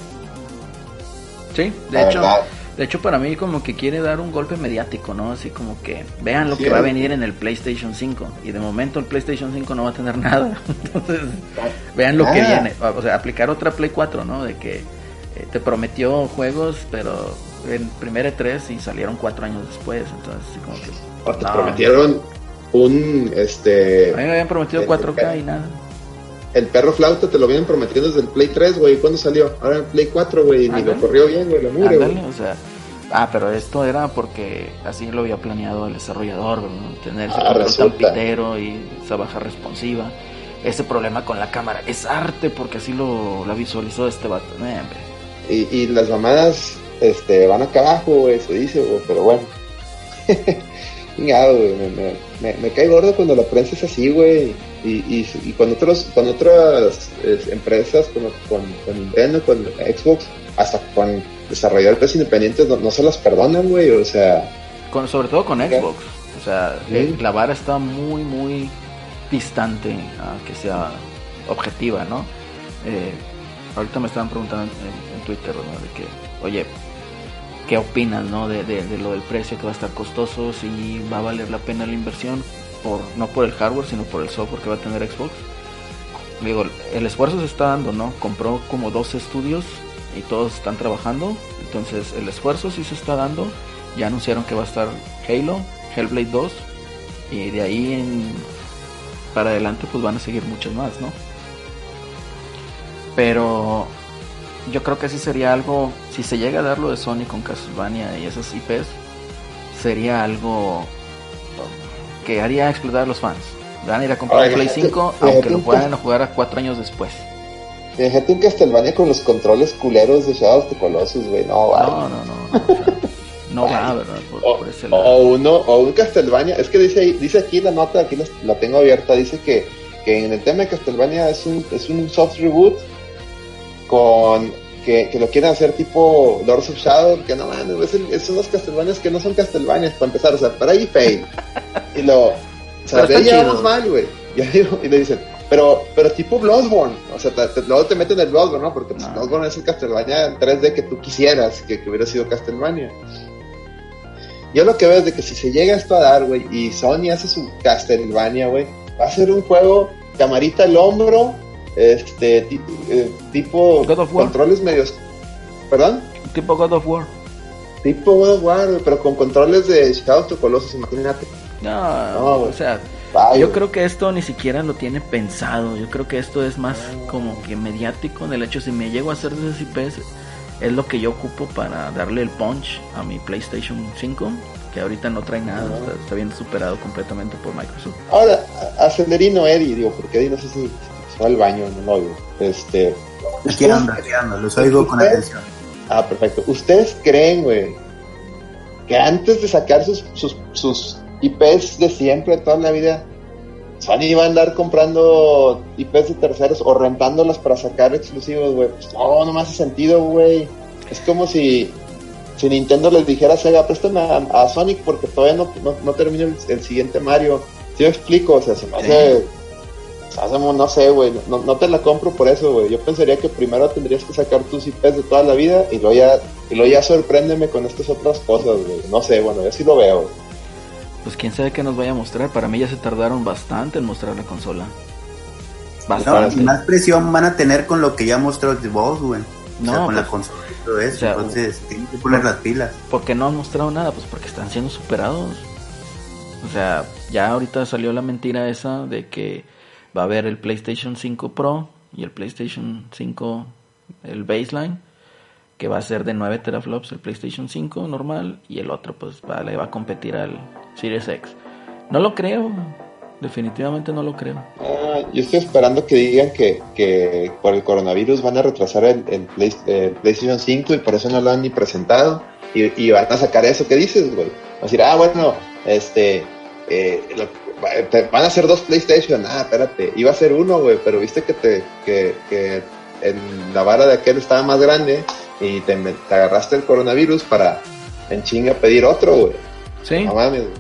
Sí, de La hecho, verdad. de hecho para mí como que quiere dar un golpe mediático, ¿no? Así como que vean lo Sí, que va a venir en el PlayStation 5 y de momento el PlayStation 5 no va a tener nada. Entonces, vean lo que viene, o sea, aplicar otra Play 4, ¿no? De que eh, te prometió juegos, pero en primera 3 y salieron cuatro años después, entonces así como que O te no. prometieron un, este... a mí me habían prometido el- 4K y nada. El perro flauta te lo vienen prometiendo desde el Play 3, güey. ¿Cuándo salió? Ahora en el Play 4, güey. Ándale. lo corrió bien, güey. Mugre, Ándale, güey. o sea, ah, pero esto era porque así lo había planeado el desarrollador, ¿no? tener ese Ah, control tan pitero y esa baja responsiva. Ese problema con la cámara es arte porque así lo la visualizó este vato. Eh. Y, y las mamadas este, van acá abajo, güey. Se dice, güey. Pero bueno. Chingado, güey. Me, me, me, me cae gordo cuando la prensa es así, güey. Y, y, y con, otros, con otras empresas, con, con, con Nintendo, con Xbox, hasta con desarrolladores independientes, no, no se las perdonan, güey. O sea, Con, sobre todo con. Xbox. O sea, Sí. eh, la vara está muy, muy distante a que sea objetiva, ¿no? Eh, ahorita me estaban preguntando en, en- en Twitter, ¿no? De que, oye, ¿qué opinas, no? De, lo del precio que va a estar costoso, si va a valer la pena la inversión, por no por el hardware, sino por el software que va a tener Xbox. Digo, el esfuerzo se está dando, ¿no? Compró como 12 estudios y todos están trabajando. Entonces el esfuerzo sí se está dando. Ya anunciaron que va a estar Halo, Hellblade 2 y de ahí en para adelante pues van a seguir muchas más, ¿no? Pero yo creo que sí sería algo, si se llega a dar lo de Sony con Castlevania y esas IPs, sería algo que haría explotar a los fans. Van a ir a comprar el Play fíjate, 5 fíjate aunque lo que- puedan jugar a cuatro años después. fíjate un Castlevania con los controles culeros de Shadow of the Colossus, güey. No, vale. No, no, no. No, o sea, no va, ¿verdad? Por, O, por ese o lado. uno, o un Castlevania, es que dice ahí, dice aquí la nota, aquí la, la tengo abierta, dice que, que en el tema de Castlevania es un, es un soft reboot con que, que lo quieren hacer tipo Lords of Shadow, que no man, es, el- son los Castlevanias que no son Castlevanias para empezar, o sea, para ahí fail. y lo, o sea, ya chido. vamos mal, güey. Y le dicen, pero, pero tipo Bloodborne, o sea, te- te- luego te meten el Bloodborne, ¿no? Porque pues, No. Bloodborne es el Castlevania en 3D que tú quisieras que, que hubiera sido Castlevania. Yo lo que veo es de que si se llega esto a dar, güey, y Sony hace su Castlevania, güey, va a ser un juego camarita al hombro, este, eh, tipo God of War. controles medios, perdón, Tipo God of War. tipo God of War, pero con controles de Shadow of the Colossus, imagínate. No, No, o sea, Ay, yo creo que esto ni siquiera lo tiene pensado. Yo creo que esto es más como que mediático del hecho si me llego a hacer de esas IPs es lo que yo ocupo para darle el punch a mi PlayStation 5, que ahorita no trae nada, está, está bien superado completamente por Microsoft. Ahora, acelerino Eddie, digo, porque Eddie no sé si al baño, no lo oigo. Este, Aquí ando, aquí ando, los oigo con atención. Ah, perfecto. ¿Ustedes creen, güey, que antes de sacar sus, sus, sus IPs de siempre, toda la vida, Sony iba a andar comprando IPs de terceros o rentándolas para sacar exclusivos, güey? Pues no, no me hace sentido, güey. Es como si, si Nintendo les dijera a Sega, préstame a, a Sonic porque todavía no, no, no termino el, el siguiente Mario. Si me explico, o sea, se me hace... hace como, no sé, güey, no, no te la compro por eso, güey. Yo pensaría que primero tendrías que sacar tus IPs de toda la vida y luego ya, y luego ya sorpréndeme con estas otras cosas, güey. No sé, bueno, yo sí lo veo. Pues quién sabe qué nos vaya a mostrar. Para mí ya se tardaron bastante en mostrar la consola. No, Bastante. y más presión van a tener con lo que ya mostró Xbox, güey. O sea, No, con pues, la consola y todo eso. o sea, Entonces, tienen que poner las pilas. ¿Por qué no han mostrado nada? Pues porque están siendo superados. O sea, ya ahorita salió la mentira esa de que va a haber el PlayStation 5 Pro y el PlayStation 5, el baseline, que va a ser de 9 teraflops el PlayStation 5 normal y el otro pues va, le va a competir al Series X. No lo creo, definitivamente no lo creo. Ah, yo estoy esperando que digan que, que por el coronavirus van a retrasar el, el el PlayStation 5 y por eso no lo han ni presentado. Y, y van a sacar eso que dices, güey. Van a decir, ah, bueno, este, eh, te- van a ser dos PlayStation, ah, espérate, iba a ser uno, güey, pero viste que te, que, que en la vara de aquel estaba más grande y te, agarraste el coronavirus para en chinga pedir otro, güey. Sí, No mames, güey.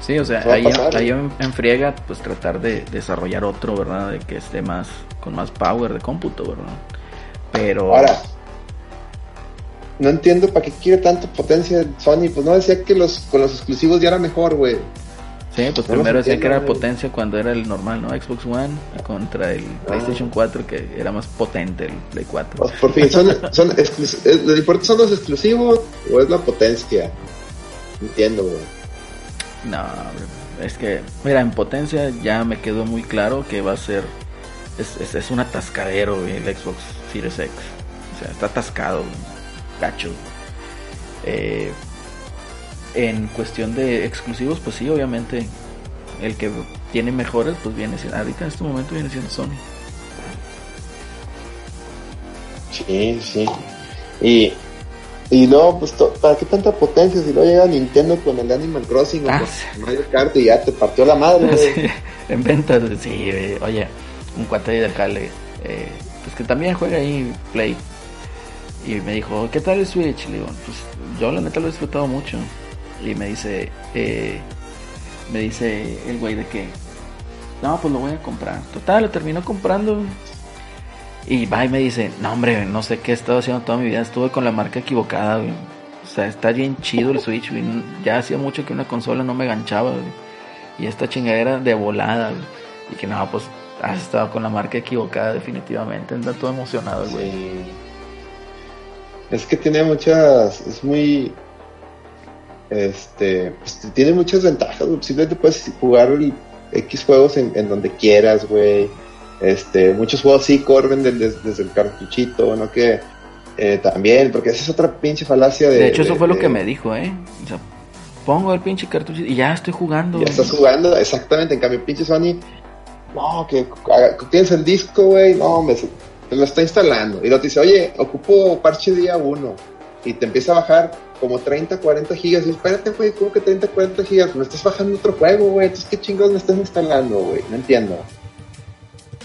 sí, o sea, ahí, pasar, ahí en, en friega, pues tratar de desarrollar otro, ¿verdad? De que esté más, con más power de cómputo, ¿verdad? Pero... Ahora, no entiendo para qué quiere tanta potencia Sony, pues no decía que los con los exclusivos ya era mejor, güey. Sí, pues No primero decía que era güey. potencia cuando era el normal, ¿no? Xbox One contra el Ah. PlayStation 4, que era más potente el Play 4. Pues, por fin, son, eh, ¿lo importante son los exclusivos o es la potencia? Entiendo, güey. No, es que, mira, en potencia ya me quedó muy claro que va a ser. Es, es, es un atascadero güey, el Xbox Series X. O sea, está atascado, gacho. Eh, en cuestión de exclusivos, pues sí, obviamente. El que tiene mejores, pues viene siendo. Ahorita en este momento viene siendo Sony. Sí, sí. Y, y no, pues, to- ¿para qué tanta potencia si no llega Nintendo con el Animal Crossing o Ah, con sí. Mario Kart y ya te partió la madre? Sí, en ventas, sí, eh, oye, un cuate del jale, eh, pues que también juega ahí Play. Y me dijo, ¿qué tal el Switch? Le digo, pues yo la neta lo he disfrutado mucho. Y me dice, eh, me dice el güey de que, no, pues lo voy a comprar. Total, lo terminó comprando. Y va y me dice, no hombre, no sé qué he estado haciendo toda mi vida, estuve con la marca equivocada, güey. O sea, está bien chido el Switch, güey. Ya hacía mucho que una consola no me ganchaba, güey. Y esta chingadera de volada, güey. Y que no, pues has estado con la marca equivocada definitivamente. Anda todo emocionado, güey. Sí. Es que tiene muchas, es muy, este, pues, tiene muchas ventajas, güey. Simplemente puedes jugar el X juegos en, en donde quieras, güey. Este, muchos juegos sí corren del- des- desde el cartuchito, ¿no? Que eh, también, porque esa es otra pinche falacia de... De hecho, eso de- fue lo de- que me dijo, ¿eh? O sea, pongo el pinche cartucho y ya estoy jugando. Ya güey. estás jugando, exactamente. En cambio, pinche Sony, no, que tienes el disco, güey, no, me, lo está instalando. Y luego te dice, oye, ocupo parche día 1. Y te empieza a bajar como 30, 40 gigas. Y espérate, güey, ¿cómo que 30, 40 gigas? Me estás bajando otro juego, güey. Entonces, ¿qué chingados me estás instalando, güey? No entiendo.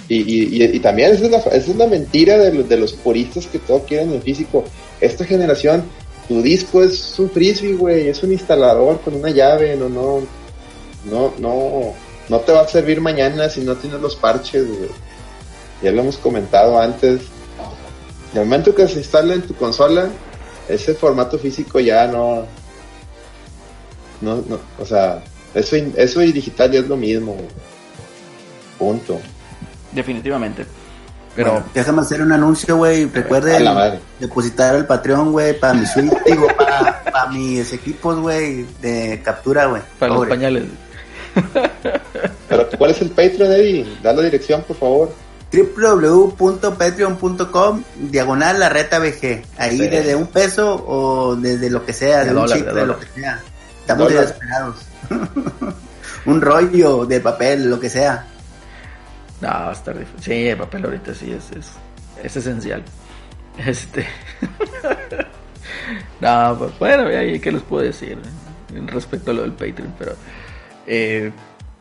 Y, y, y, también esa es, la, mentira de los, puristas que todo quieren en físico. Esta generación, tu disco es un frisbee, güey, es un instalador con una llave, no, no, no, no, no te va a servir mañana si no tienes los parches, güey. Ya lo hemos comentado antes. El momento que se instala en tu consola, ese formato físico ya no, no, no, o sea, eso, y- eso y digital ya es lo mismo, güey. Punto. Definitivamente. Pero Bueno, déjame hacer un anuncio, güey. Recuerden madre. depositar al Patreon, güey, para mi suite, digo, para, para mis equipos, güey, de captura, güey. para los pañales. Pero, ¿cuál es el Patreon, Eddie? Da la dirección, por favor. www.patreon.com diagonal la reta VG. Ahí Sí. desde un peso o desde lo que sea, De de, un dólar, chicle, de lo que sea. Estamos Dólar. desesperados. un rollo de papel, lo que sea. No, va a estar difícil. Sí, el papel ahorita sí es, es, es esencial. Este. no, pues bueno, ya, ¿qué les puedo decir eh? respecto a lo del Patreon? Pero. Eh,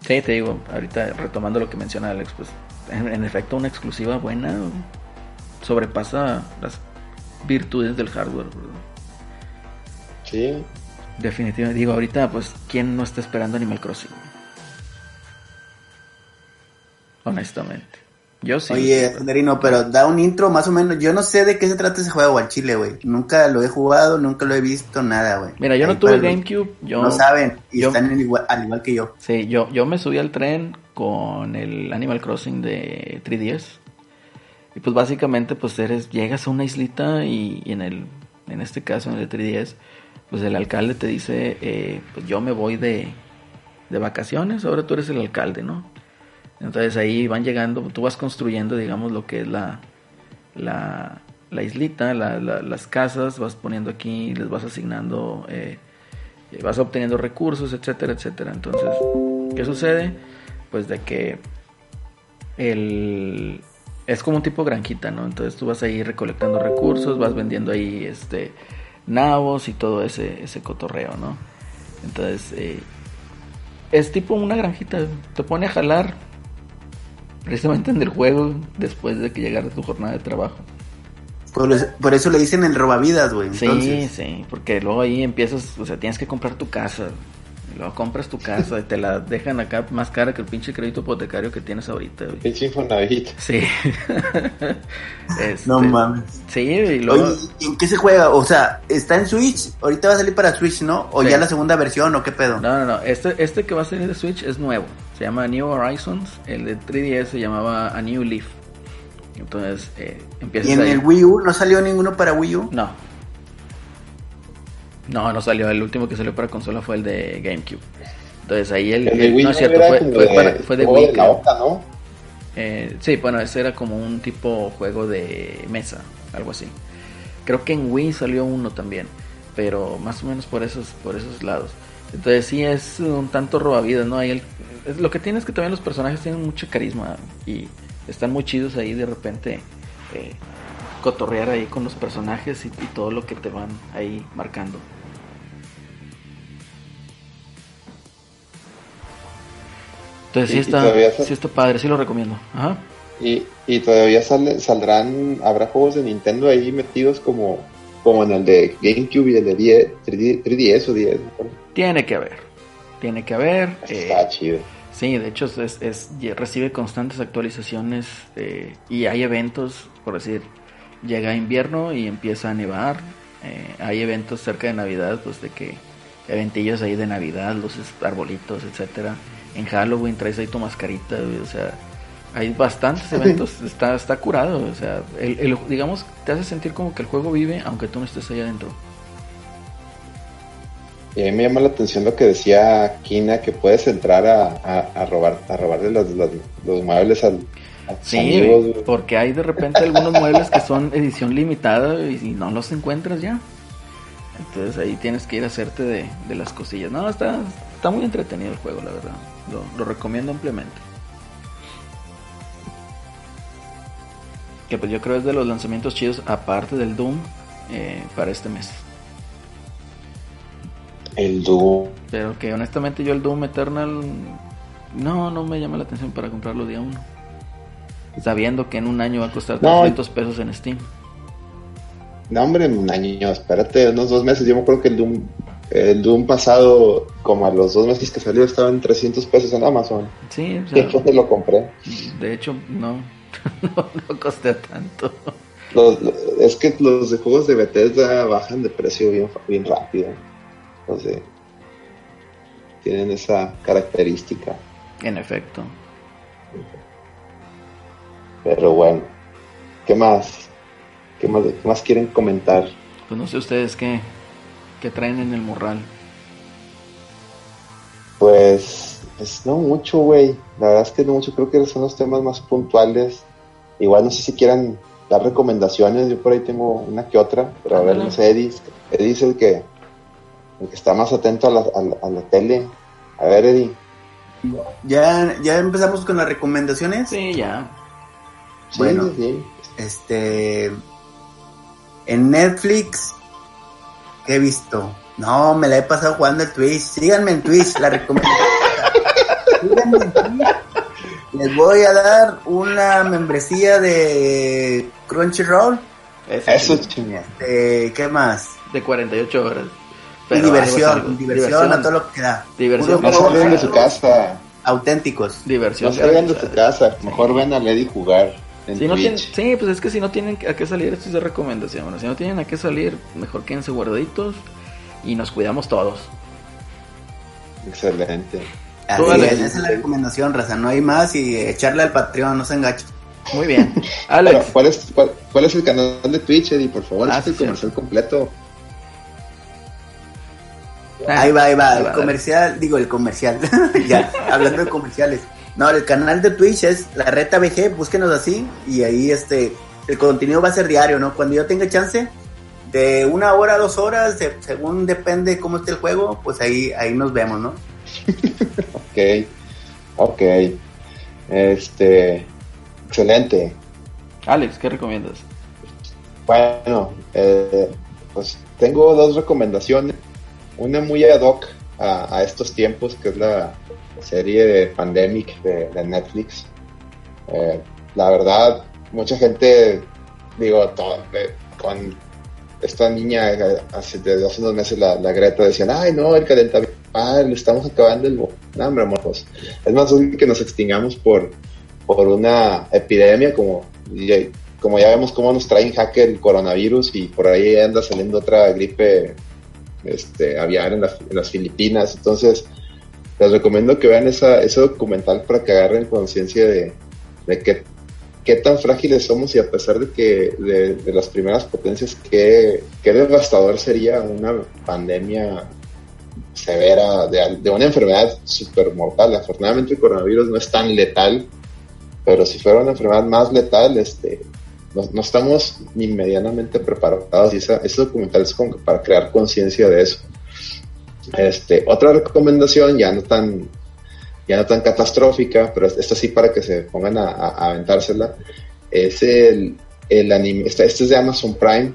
sí, te digo, ahorita retomando lo que menciona Alex, pues en, en efecto, una exclusiva buena sobrepasa las virtudes del hardware. Sí. Definitivamente, digo, ahorita, pues, ¿quién no está esperando Animal Crossing? Honestamente. Yo sí. Oye, Anderino, pero da un intro más o menos. Yo no sé de qué se trata ese juego al chile, güey. Nunca lo he jugado, nunca lo he visto, nada, güey. Mira, yo no tuve GameCube. Yo, No saben, y yo- están igual- al igual que yo. Sí, yo, yo me subí al tren con el Animal Crossing de 3DS. Y pues básicamente pues eres, llegas a una islita y, y en el, en este caso en el 3DS, pues el alcalde te dice, eh, pues yo me voy de, de vacaciones, ahora tú eres el alcalde, ¿no? Entonces ahí van llegando, tú vas construyendo, digamos, lo que es la, la, la islita, la- la- las casas, vas poniendo aquí, les vas asignando, eh, vas obteniendo recursos, etcétera, etcétera. Entonces, ¿qué sucede? Pues de que el es como un tipo granjita, ¿no? Entonces tú vas ahí recolectando recursos, vas vendiendo ahí este nabos y todo ese, ese cotorreo, ¿no? Entonces, eh, es tipo una granjita. Te pone a jalar precisamente en el juego después de que llegar de tu jornada de trabajo. Por, eso- por eso le dicen el robavidas, güey. Sí, entonces. sí, porque luego ahí empiezas, o sea, tienes que comprar tu casa. Luego compras tu casa y te la dejan acá más cara que el pinche crédito hipotecario que tienes ahorita, güey. Pinche Infonavit. Sí. Este, No mames. Sí, y luego... Oye, ¿y ¿en qué se juega? O sea, ¿está en Switch? Ahorita va a salir para Switch, ¿no? ¿O Sí. ya la segunda versión o qué pedo? No, no, no. Este, este que va a salir de Switch es nuevo. Se llama New Horizons. El de 3DS se llamaba A New Leaf. Entonces, eh, empiezas ¿Y en ahí. el Wii U no salió ninguno para Wii U? No. No, no salió. El último que salió para consola fue el de GameCube. Entonces ahí el... El de Wii no U es cierto, fue, fue de- para- fue de Wii. la. Oca, ¿no? Eh, sí, bueno, ese era como un tipo juego de mesa, algo así. Creo que en Wii salió uno también, pero más o menos por esos, por esos lados. Entonces sí es un tanto robavidas, ¿no? Ahí el- es- lo que tiene es que también los personajes tienen mucho carisma y están muy chidos ahí de repente eh, cotorrear ahí con los personajes y, y todo lo que te van ahí marcando. Entonces sí Y- y está, sí está padre, sí lo recomiendo. Ajá. Y, y todavía saldrán, habrá juegos de Nintendo ahí metidos como, como en el de GameCube y el de 10, 3D 3DS o 10. ¿no? Tiene que haber. Tiene que haber. eh, Está chido. sí, de hecho es, es- recibe constantes actualizaciones eh, y hay eventos, por decir, llega invierno y empieza a nevar. eh, hay eventos cerca de Navidad, pues de que eventillos ahí de Navidad, luces, arbolitos, etcétera. En Halloween traes ahí tu mascarita, güey, o sea, hay bastantes eventos, está, está curado, o sea, el, el- digamos, te hace sentir como que el juego vive aunque tú no estés ahí adentro. Y a mí me llama la atención lo que decía Kina, que puedes entrar a, a, a robar a robarle los, los, los muebles al, Sí, amigos. güey. porque hay de repente algunos muebles que son edición limitada y, y no los encuentras ya. Entonces ahí tienes que ir a hacerte de, de las cosillas. No, está, está muy entretenido el juego, la verdad. Lo, lo recomiendo ampliamente. Que pues yo creo es de los lanzamientos chidos, aparte del Doom, eh, para este mes. El Doom. Pero que honestamente yo el Doom Eternal no, no me llama la atención para comprarlo día uno. Sabiendo que en un año va a costar No. 300 pesos en Steam. No, hombre, un año, espérate, unos dos meses. Yo me acuerdo que el Doom, el Doom pasado, como a los dos meses que salió, estaba en 300 pesos en Amazon. Sí, o sea, lo compré. de hecho no, no, no costé tanto. Los- los- es que los de juegos de Bethesda bajan de precio bien, bien rápido. Entonces, tienen esa característica. En efecto. Pero bueno, ¿qué más? ¿Qué más, qué más quieren comentar? Pues no sé ustedes qué, qué traen en el morral. Pues, pues no mucho, güey. La verdad es que no mucho. Creo que son los temas más puntuales. Igual no sé si quieran dar recomendaciones. Yo por ahí tengo una que otra. Pero a ver, no sé, Eddie. Eddie es el que, el que está más atento a la, a la, a la tele. A ver, Eddie. ¿Ya, ya empezamos con las recomendaciones. Sí, ya. Sí, Bueno. sí. Este. En Netflix. ¿Qué he visto? No, me la he pasado jugando el Twitch. Síganme en Twitch, la recomiendo. Síganme en Twitch. Les voy a dar una membresía de Crunchyroll. Eso, chingón. Este, ¿Qué más? De 48 horas. Y Pero diversión, algo. diversión, a todo lo que da. Diversión. No salgan de su casa. auténticos. Diversión. No salgan de su casa. Mejor ven a Lady jugar en Si no tienen, sí, pues es que si no tienen a qué salir, esto es de recomendación. Bueno, si no tienen a qué salir, mejor quédense guardaditos y nos cuidamos todos. Excelente. Así Tú, Alex. es, esa es la recomendación, raza. No hay más y echarle al Patreon, no se engachen. Muy bien. Pero, Alex, ¿cuál, es, cuál, cuál es el canal de Twitch, Eddie? Por favor, Ah, es el sí, comercial completo. Ah, Ahí va, ahí va, ahí el va, comercial, digo el comercial, ya, hablando de comerciales. No, el canal de Twitch es La Reta VG, búsquenos así y ahí este, el contenido va a ser diario, ¿no? Cuando yo tenga chance, de una hora a dos horas, de- según depende cómo esté el juego, pues ahí, ahí nos vemos, ¿no? Ok. Ok. Este. Excelente. Alex, ¿qué recomiendas? Bueno, eh, pues tengo dos recomendaciones. Una muy ad hoc a, estos tiempos, que es la serie de Pandemic de, Netflix. Eh, la verdad, mucha gente, digo, con esta niña hace, desde hace unos meses, la, la Greta, decían, ay, no, el calentamiento, ah, le estamos acabando el... No, hombre, morros. Es más fácil que nos extingamos por, por una epidemia como como ya vemos cómo nos traen hacker el coronavirus y por ahí anda saliendo otra gripe este, aviar en, las Filipinas. Entonces, les recomiendo que vean esa, ese documental para que agarren conciencia de, de qué tan frágiles somos y a pesar de que de, las primeras potencias, qué, qué, devastador sería una pandemia severa de, de una enfermedad súper mortal. Afortunadamente el coronavirus no es tan letal, pero si fuera una enfermedad más letal, este, no, estamos ni medianamente preparados y esa, ese documental es como para crear conciencia de eso. Este, otra recomendación, ya no tan, ya no tan catastrófica, pero esta sí para que se pongan a, aventársela, es el, el anime, este, es de Amazon Prime,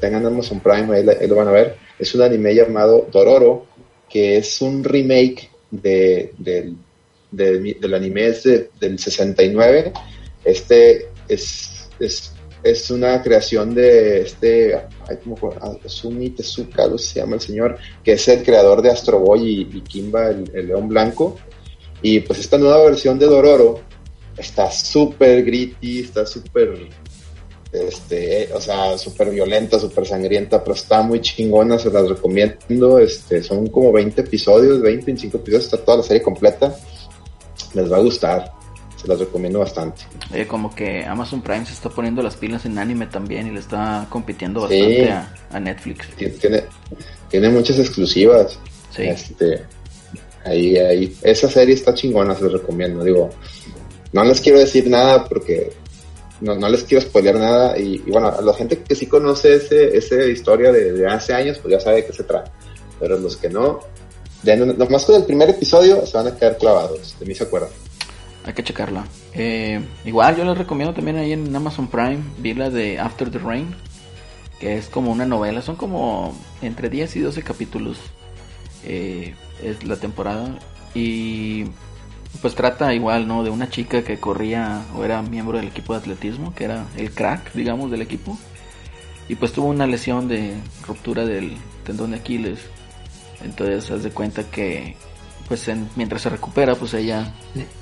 tengan Amazon Prime ahí, lo van a ver, es un anime llamado Dororo, que es un remake de, del, del anime del 69, este es, es es una creación de este, ay, como, Sumi Tezuka, se llama el señor, que es el creador de Astro Boy y, Kimba, el, León Blanco. Y pues esta nueva versión de Dororo está súper gritty, está súper, este, o sea, súper violenta, súper sangrienta, pero está muy chingona, se las recomiendo. Este, son como 20 episodios, 20, 25 episodios, está toda la serie completa. Les va a gustar las recomiendo bastante. Como que Amazon Prime se está poniendo las pilas en anime también y le está compitiendo bastante a, Netflix. Tiene, tiene muchas exclusivas. Sí. Este, ahí, ahí, esa serie está chingona, se las recomiendo. Digo, no les quiero decir nada porque no, no les quiero spoilear nada. Y, bueno, a la gente que sí conoce ese, esa historia de, hace años, pues ya sabe de qué se trata. Pero los que no, nomás con el primer episodio se van a quedar clavados, de mí se acuerdan. Hay que checarla. Eh, igual yo les recomiendo también ahí en Amazon Prime, vi de After the Rain, que es como una novela, son como entre 10 y 12 capítulos. Eh, es la temporada y pues trata igual, ¿no? De una chica que corría o era miembro del equipo de atletismo, que era el crack, digamos, del equipo. Y pues tuvo una lesión de ruptura del tendón de Aquiles. Entonces, haz de cuenta que pues mientras se recupera, pues ella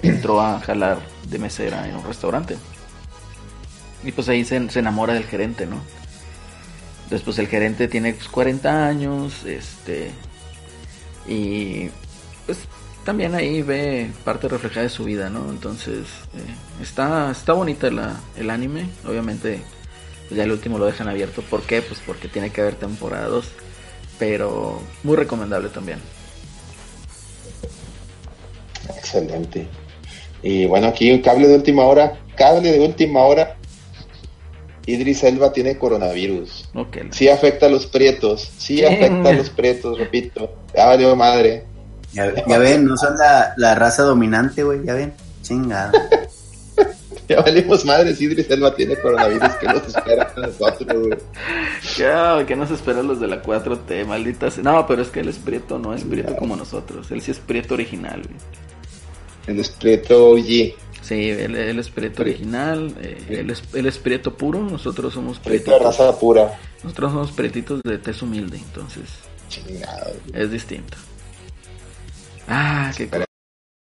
entró a jalar de mesera en un restaurante. Y pues ahí se, enamora del gerente, ¿no? Después el gerente tiene 40 pues, años, este... Y pues también ahí ve parte reflejada de su vida, ¿no? Entonces eh, está, está bonita la, el anime, obviamente pues, ya el último lo dejan abierto. ¿Por qué? Pues porque tiene que haber temporadas, pero muy recomendable también. Excelente. Y bueno, aquí un cable de última hora. Cable de última hora. Idris Elba tiene coronavirus. Okay. Sí afecta a los prietos. Sí afecta a los prietos, repito. Ya valió madre. Ya, ven, no son la, la raza dominante, güey. Ya ven. Chingada. ya valimos madres. Idris Elba tiene coronavirus. ¿Qué nos espera a nosotros, güey? Ya, ¿qué nos espera los de la 4T? Malditas. No, pero es que él es prieto, no es prieto como nosotros. Él sí es prieto original, güey. El espíritu OG. Sí, el, el espíritu original, eh, el, el espíritu puro, nosotros somos pretitos. de raza pura. Nosotros somos pretitos de tez humilde, entonces. Chingado. Es distinto. Ah, qué